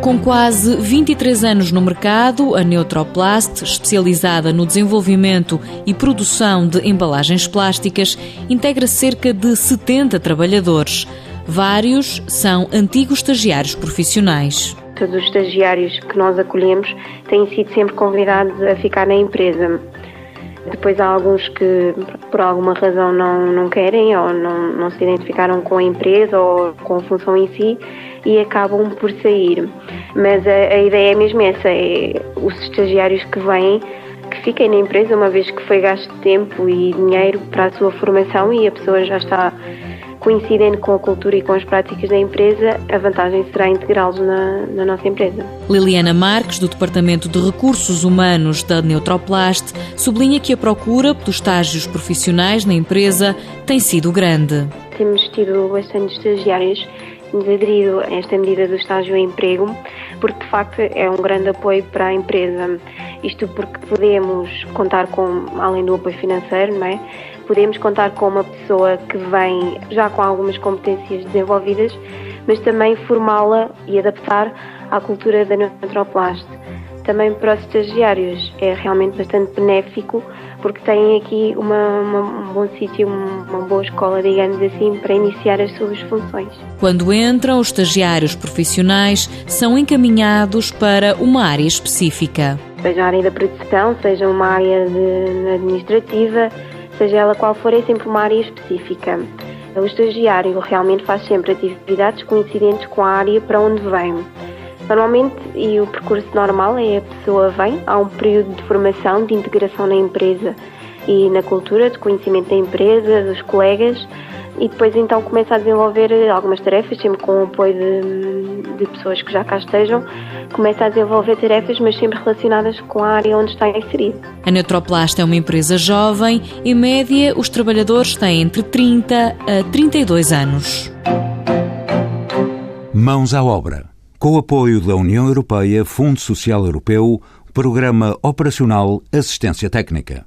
Com quase 23 anos no mercado, a Neutroplast, especializada no desenvolvimento e produção de embalagens plásticas, integra cerca de 70 trabalhadores. Vários são antigos estagiários profissionais. Todos os estagiários que nós acolhemos têm sido sempre convidados a ficar na empresa. Depois há alguns que por alguma razão não, não querem ou não, não se identificaram com a empresa ou com a função em si e acabam por sair. Mas a, a ideia é mesmo essa, é os estagiários que vêm que fiquem na empresa uma vez que foi gasto tempo e dinheiro para a sua formação e a pessoa já está coincidendo com a cultura e com as práticas da empresa, a vantagem será integrá-los na, na, nossa empresa. Liliana Marques, do Departamento de Recursos Humanos da Neutroplast, sublinha que a procura pelos estágios profissionais na empresa tem sido grande. Temos tido bastante estagiários temos aderido a esta medida do estágio em emprego, porque de facto é um grande apoio para a empresa. Isto porque podemos contar com, além do apoio financeiro, não é? Podemos contar com uma pessoa que vem já com algumas competências desenvolvidas, mas também formá-la e adaptar à cultura da Neutroplast. Também para os estagiários é realmente bastante benéfico porque têm aqui uma, uma, um bom sítio, uma boa escola, digamos assim, para iniciar as suas funções. Quando entram, os estagiários profissionais são encaminhados para uma área específica. Seja a área da produção, seja uma área de, administrativa, seja ela qual for, é sempre uma área específica. O estagiário realmente faz sempre atividades coincidentes com a área para onde vem. Normalmente, e o percurso normal é a pessoa vem, há um período de formação, de integração na empresa e na cultura, de conhecimento da empresa, dos colegas, e depois então começa a desenvolver algumas tarefas, sempre com o apoio de, de, pessoas que já cá estejam, começa a desenvolver tarefas, mas sempre relacionadas com a área onde está inserido. A Neutroplast é uma empresa jovem, em média os trabalhadores têm entre 30 a 32 anos. Mãos à obra com o apoio da União Europeia, Fundo Social Europeu, Programa Operacional Assistência Técnica.